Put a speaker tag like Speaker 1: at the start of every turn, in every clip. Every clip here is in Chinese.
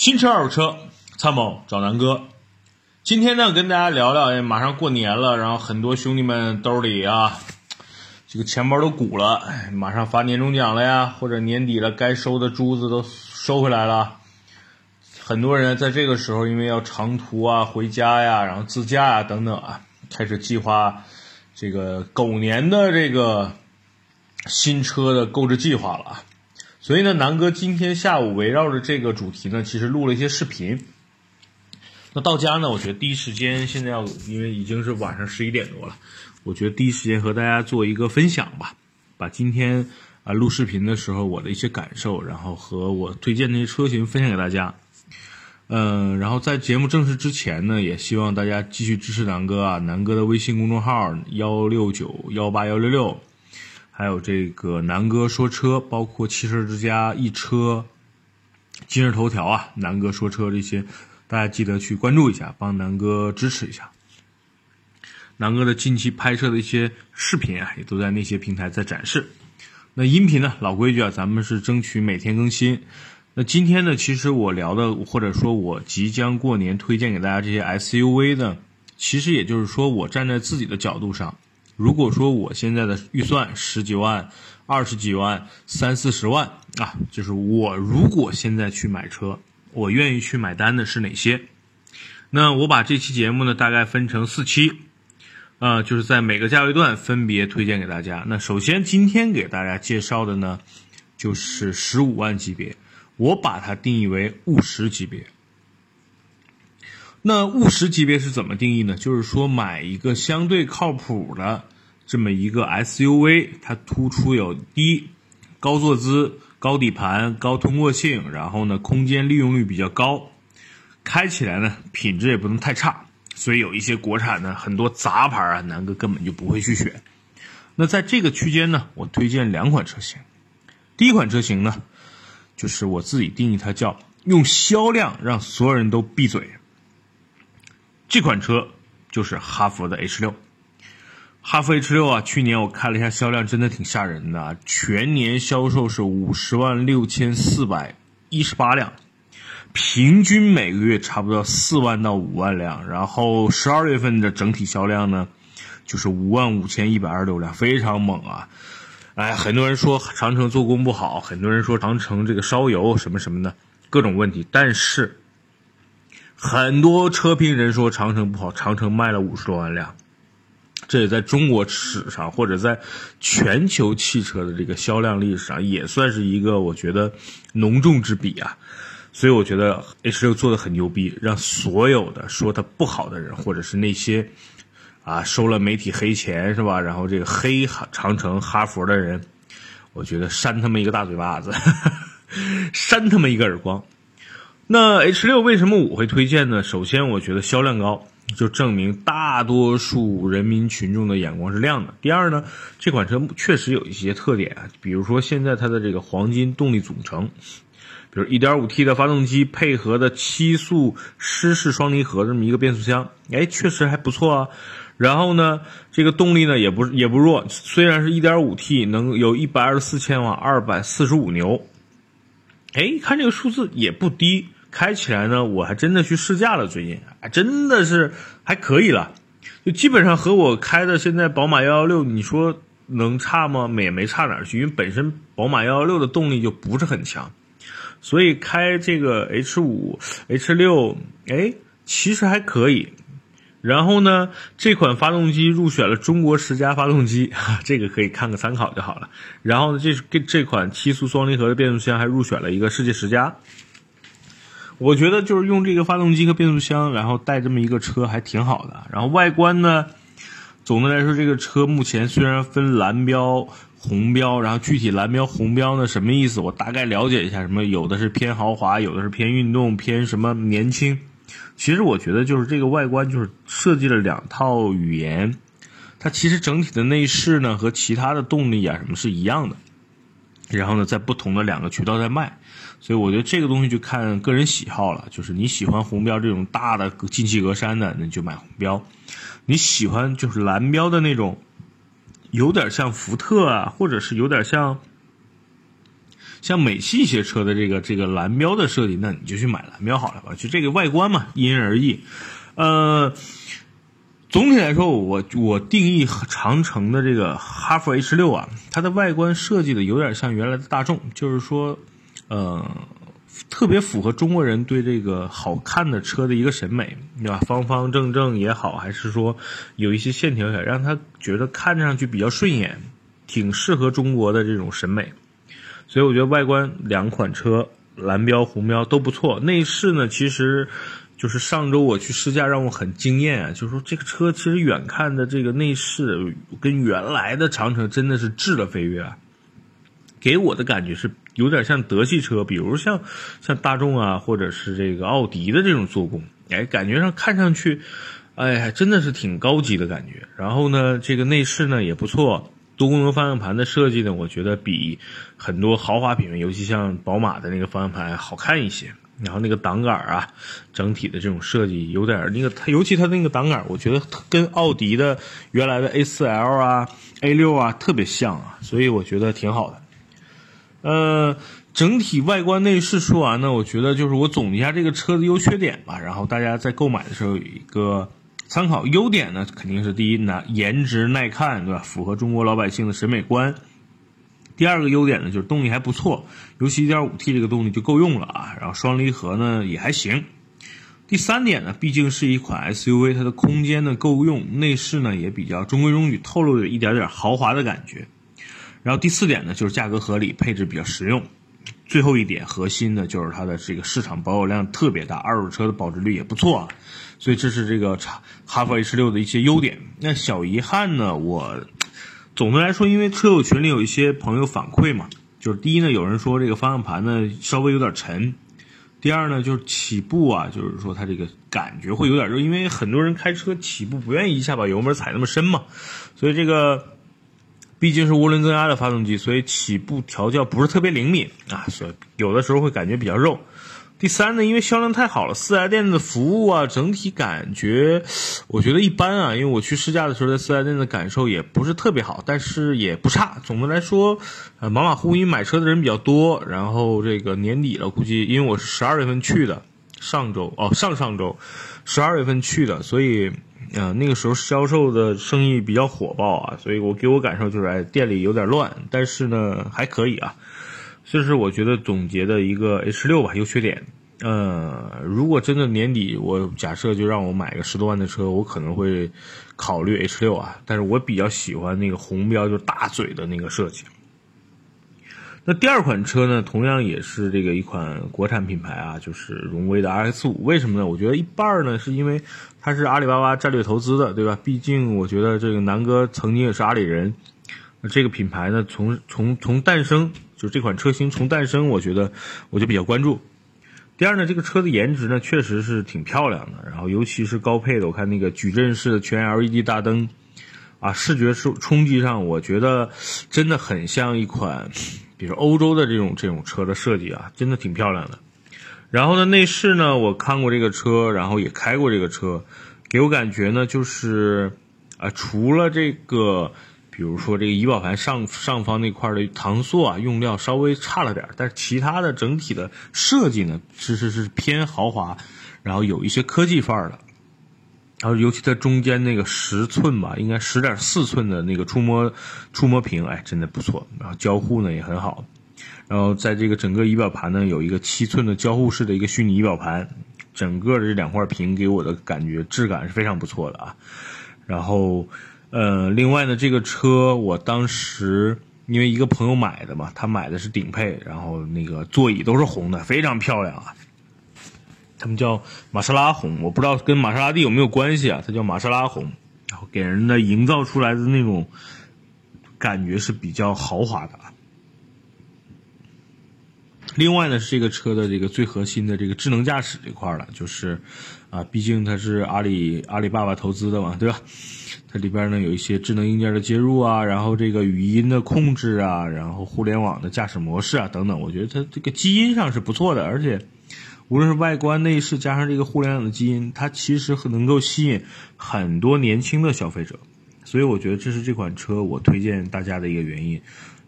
Speaker 1: 新车二手车参谋找南哥。今天呢，跟大家聊聊，马上过年了，然后很多兄弟们兜里啊，这个钱包都鼓了，马上发年终奖了呀，或者年底了，该收的珠子都收回来了。很多人在这个时候，因为要长途啊、回家呀、然后自驾呀等等啊，开始计划这个狗年的这个新车的购置计划了啊。所以呢，南哥今天下午围绕着这个主题呢，其实录了一些视频。那到家呢，我觉得第一时间现在要，因为已经是晚上十一点多了，我觉得第一时间和大家做一个分享吧，把今天啊录视频的时候我的一些感受，然后和我推荐那些车型分享给大家。嗯，然后在节目正式之前呢，也希望大家继续支持南哥啊，南哥的微信公众号幺六九幺八幺六六。还有这个南哥说车，包括汽车之家、易车、今日头条啊，南哥说车这些，大家记得去关注一下，帮南哥支持一下。南哥的近期拍摄的一些视频啊，也都在那些平台在展示。那音频呢，老规矩啊，咱们是争取每天更新。那今天呢，其实我聊的，或者说我即将过年推荐给大家这些 SUV 呢，其实也就是说，我站在自己的角度上。如果说我现在的预算十几万、二十几万、三四十万啊，就是我如果现在去买车，我愿意去买单的是哪些？那我把这期节目呢，大概分成四期，啊，就是在每个价位段分别推荐给大家。那首先今天给大家介绍的呢，就是十五万级别，我把它定义为务实级别。那务实级别是怎么定义呢？就是说买一个相对靠谱的这么一个 SUV，它突出有低高坐姿、高底盘、高通过性，然后呢空间利用率比较高，开起来呢品质也不能太差。所以有一些国产的很多杂牌啊，南哥根本就不会去选。那在这个区间呢，我推荐两款车型。第一款车型呢，就是我自己定义它叫用销量让所有人都闭嘴。这款车就是哈弗的 H 六，哈弗 H 六啊，去年我看了一下销量，真的挺吓人的，全年销售是五十万六千四百一十八辆，平均每个月差不多四万到五万辆，然后十二月份的整体销量呢，就是五万五千一百二十六辆，非常猛啊！哎，很多人说长城做工不好，很多人说长城这个烧油什么什么的各种问题，但是。很多车评人说长城不好，长城卖了五十多万辆，这也在中国史上或者在全球汽车的这个销量历史上也算是一个我觉得浓重之笔啊。所以我觉得 H 六做的很牛逼，让所有的说它不好的人，或者是那些啊收了媒体黑钱是吧？然后这个黑长城、哈佛的人，我觉得扇他们一个大嘴巴子，扇他们一个耳光。那 H 六为什么我会推荐呢？首先，我觉得销量高，就证明大多数人民群众的眼光是亮的。第二呢，这款车确实有一些特点啊，比如说现在它的这个黄金动力总成，比如 1.5T 的发动机配合的七速湿式双离合这么一个变速箱，哎，确实还不错啊。然后呢，这个动力呢也不也不弱，虽然是 1.5T，能有124千瓦，245牛，哎，看这个数字也不低。开起来呢，我还真的去试驾了，最近还真的是还可以了，就基本上和我开的现在宝马幺幺六，你说能差吗？也没差哪儿去，因为本身宝马幺幺六的动力就不是很强，所以开这个 H 五、H 六，哎，其实还可以。然后呢，这款发动机入选了中国十佳发动机，这个可以看个参考就好了。然后呢，这这这款七速双离合的变速箱还入选了一个世界十佳。我觉得就是用这个发动机和变速箱，然后带这么一个车还挺好的。然后外观呢，总的来说，这个车目前虽然分蓝标、红标，然后具体蓝标、红标呢什么意思，我大概了解一下。什么有的是偏豪华，有的是偏运动，偏什么年轻。其实我觉得就是这个外观就是设计了两套语言，它其实整体的内饰呢和其他的动力啊什么是一样的。然后呢，在不同的两个渠道在卖，所以我觉得这个东西就看个人喜好了。就是你喜欢红标这种大的进气格栅的，那就买红标；你喜欢就是蓝标的那种，有点像福特啊，或者是有点像像美系一些车的这个这个蓝标的设计，那你就去买蓝标好了吧。就这个外观嘛，因人而异。呃，总体来说，我我定义长城的这个哈弗 H 六啊，它的外观设计的有点像原来的大众，就是说，呃。特别符合中国人对这个好看的车的一个审美，对吧？方方正正也好，还是说有一些线条，让他觉得看上去比较顺眼，挺适合中国的这种审美。所以我觉得外观两款车蓝标红标都不错。内饰呢，其实就是上周我去试驾，让我很惊艳啊！就是说这个车其实远看的这个内饰跟原来的长城真的是质的飞跃啊，给我的感觉是。有点像德系车，比如像像大众啊，或者是这个奥迪的这种做工，哎，感觉上看上去，哎，真的是挺高级的感觉。然后呢，这个内饰呢也不错，多功能方向盘的设计呢，我觉得比很多豪华品牌，尤其像宝马的那个方向盘好看一些。然后那个挡杆啊，整体的这种设计有点那个，它尤其它那个挡杆，我觉得跟奥迪的原来的 A4L 啊、A6 啊特别像啊，所以我觉得挺好的。呃，整体外观内饰说完呢，我觉得就是我总结一下这个车的优缺点吧，然后大家在购买的时候有一个参考。优点呢，肯定是第一，呢，颜值耐看，对吧？符合中国老百姓的审美观。第二个优点呢，就是动力还不错，尤其 1.5T 这个动力就够用了啊。然后双离合呢也还行。第三点呢，毕竟是一款 SUV，它的空间呢够用，内饰呢也比较中规中矩，透露着一点点豪华的感觉。然后第四点呢，就是价格合理，配置比较实用。最后一点核心呢，就是它的这个市场保有量特别大，二手车的保值率也不错啊。所以这是这个哈哈弗 H 六的一些优点。那小遗憾呢，我总的来说，因为车友群里有一些朋友反馈嘛，就是第一呢，有人说这个方向盘呢稍微有点沉；第二呢，就是起步啊，就是说它这个感觉会有点热，因为很多人开车起步不愿意一下把油门踩那么深嘛，所以这个。毕竟是涡轮增压的发动机，所以起步调教不是特别灵敏啊，所以有的时候会感觉比较肉。第三呢，因为销量太好了，四 S 店的服务啊，整体感觉我觉得一般啊。因为我去试驾的时候，在四 S 店的感受也不是特别好，但是也不差。总的来说，呃，马马虎虎，因为买车的人比较多，然后这个年底了，估计因为我是十二月份去的，上周哦，上上周十二月份去的，所以。嗯，那个时候销售的生意比较火爆啊，所以我给我感受就是，哎，店里有点乱，但是呢还可以啊。这是我觉得总结的一个 H 六吧，优缺点。呃，如果真的年底我假设就让我买个十多万的车，我可能会考虑 H 六啊，但是我比较喜欢那个红标就大嘴的那个设计。那第二款车呢，同样也是这个一款国产品牌啊，就是荣威的 RX 五。为什么呢？我觉得一半呢，是因为它是阿里巴巴战略投资的，对吧？毕竟我觉得这个南哥曾经也是阿里人。那这个品牌呢，从从从诞生，就这款车型从诞生，我觉得我就比较关注。第二呢，这个车的颜值呢，确实是挺漂亮的。然后尤其是高配的，我看那个矩阵式的全 LED 大灯，啊，视觉冲冲击上，我觉得真的很像一款。比如欧洲的这种这种车的设计啊，真的挺漂亮的。然后呢，内饰呢，我看过这个车，然后也开过这个车，给我感觉呢，就是啊，除了这个，比如说这个仪表盘上上方那块的搪塑啊，用料稍微差了点，但是其他的整体的设计呢，其实是偏豪华，然后有一些科技范儿的。然后，尤其在中间那个十寸吧，应该十点四寸的那个触摸触摸屏，哎，真的不错。然后交互呢也很好。然后在这个整个仪表盘呢，有一个七寸的交互式的一个虚拟仪表盘，整个的这两块屏给我的感觉质感是非常不错的啊。然后，呃，另外呢，这个车我当时因为一个朋友买的嘛，他买的是顶配，然后那个座椅都是红的，非常漂亮啊。他们叫玛莎拉红，我不知道跟玛莎拉蒂有没有关系啊？它叫玛莎拉红，然后给人的营造出来的那种感觉是比较豪华的啊。另外呢，是这个车的这个最核心的这个智能驾驶这块了，就是啊，毕竟它是阿里阿里巴巴投资的嘛，对吧？它里边呢有一些智能硬件的接入啊，然后这个语音的控制啊，然后互联网的驾驶模式啊等等，我觉得它这个基因上是不错的，而且。无论是外观、内饰，加上这个互联网的基因，它其实很能够吸引很多年轻的消费者，所以我觉得这是这款车我推荐大家的一个原因。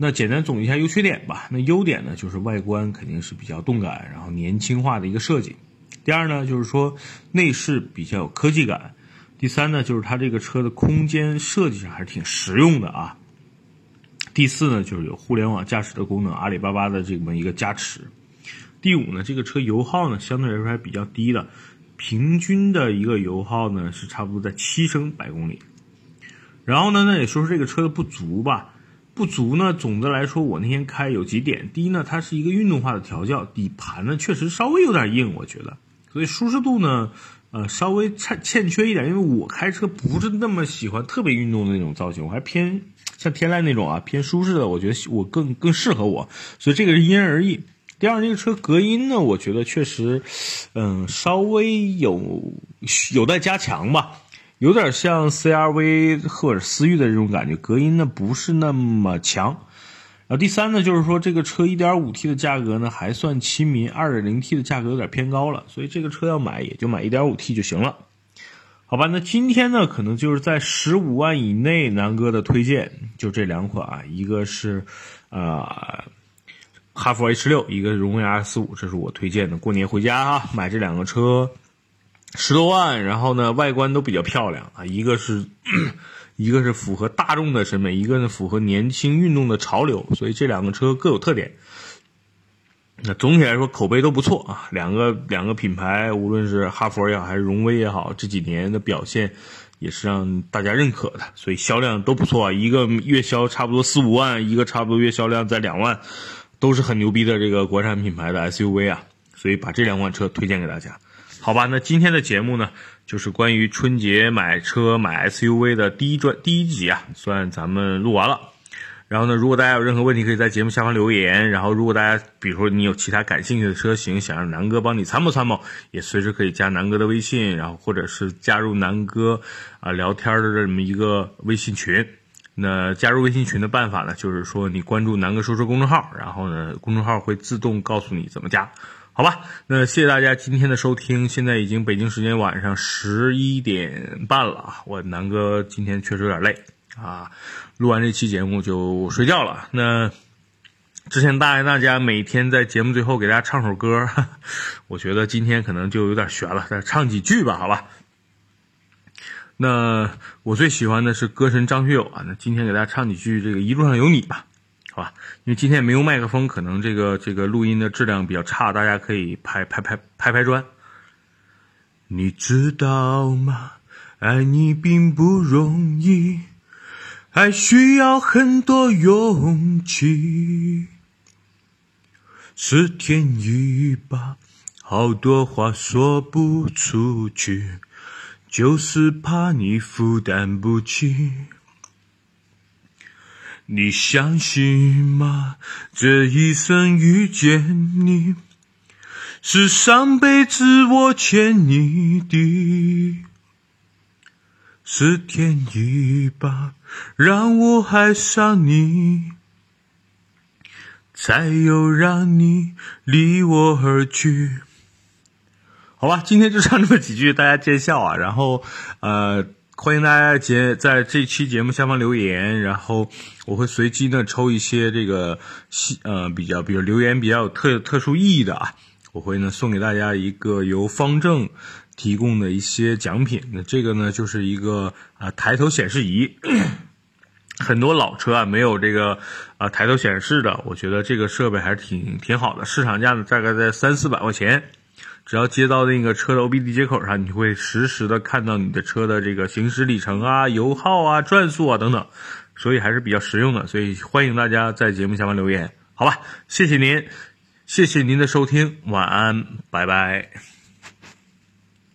Speaker 1: 那简单总结一下优缺点吧。那优点呢，就是外观肯定是比较动感，然后年轻化的一个设计。第二呢，就是说内饰比较有科技感。第三呢，就是它这个车的空间设计上还是挺实用的啊。第四呢，就是有互联网驾驶的功能，阿里巴巴的这么一个加持。第五呢，这个车油耗呢相对来说还比较低的，平均的一个油耗呢是差不多在七升百公里。然后呢，那也说说这个车的不足吧。不足呢，总的来说我那天开有几点。第一呢，它是一个运动化的调教，底盘呢确实稍微有点硬，我觉得。所以舒适度呢，呃，稍微欠欠缺一点。因为我开车不是那么喜欢特别运动的那种造型，我还偏像天籁那种啊，偏舒适的，我觉得我更更适合我。所以这个是因人而异。第二，这个车隔音呢，我觉得确实，嗯，稍微有有待加强吧，有点像 CRV 或者思域的这种感觉，隔音呢不是那么强。然后第三呢，就是说这个车 1.5T 的价格呢还算亲民，2.0T 的价格有点偏高了，所以这个车要买也就买 1.5T 就行了。好吧，那今天呢可能就是在十五万以内，南哥的推荐就这两款啊，一个是，呃。哈弗 H 六，一个荣威 R 四五，这是我推荐的。过年回家哈，买这两个车，十多万，然后呢，外观都比较漂亮啊。一个是，一个是符合大众的审美，一个呢符合年轻运动的潮流，所以这两个车各有特点。那总体来说口碑都不错啊。两个两个品牌，无论是哈弗也好，还是荣威也好，这几年的表现也是让大家认可的，所以销量都不错啊。一个月销差不多四五万，一个差不多月销量在两万。都是很牛逼的这个国产品牌的 SUV 啊，所以把这两款车推荐给大家，好吧？那今天的节目呢，就是关于春节买车买 SUV 的第一专第一集啊，算咱们录完了。然后呢，如果大家有任何问题，可以在节目下方留言。然后，如果大家比如说你有其他感兴趣的车型，想让南哥帮你参谋参谋，也随时可以加南哥的微信，然后或者是加入南哥啊聊天的这么一个微信群。那加入微信群的办法呢，就是说你关注南哥说车公众号，然后呢，公众号会自动告诉你怎么加，好吧？那谢谢大家今天的收听，现在已经北京时间晚上十一点半了啊，我南哥今天确实有点累啊，录完这期节目就睡觉了。那之前答应大家每天在节目最后给大家唱首歌，我觉得今天可能就有点悬了，再唱几句吧，好吧？那我最喜欢的是歌神张学友啊，那今天给大家唱几句这个一路上有你吧，吧？因为今天没有麦克风，可能这个这个录音的质量比较差，大家可以拍拍拍拍拍砖。你知道吗？爱你并不容易，还需要很多勇气。是天意吧，好多话说不出去。就是怕你负担不起，你相信吗？这一生遇见你，是上辈子我欠你的，是天意吧，让我爱上你，才有让你离我而去。好吧，今天就唱这么几句，大家见笑啊。然后，呃，欢迎大家节在这期节目下方留言，然后我会随机呢抽一些这个呃比较比如留言比较有特特殊意义的啊，我会呢送给大家一个由方正提供的一些奖品。那这个呢就是一个啊抬头显示仪，很多老车啊没有这个啊抬头显示的，我觉得这个设备还是挺挺好的，市场价呢大概在三四百块钱。只要接到那个车的 OBD 接口上，你会实时的看到你的车的这个行驶里程啊、油耗啊、转速啊等等，所以还是比较实用的。所以欢迎大家在节目下方留言，好吧？谢谢您，谢谢您的收听，晚安，拜拜。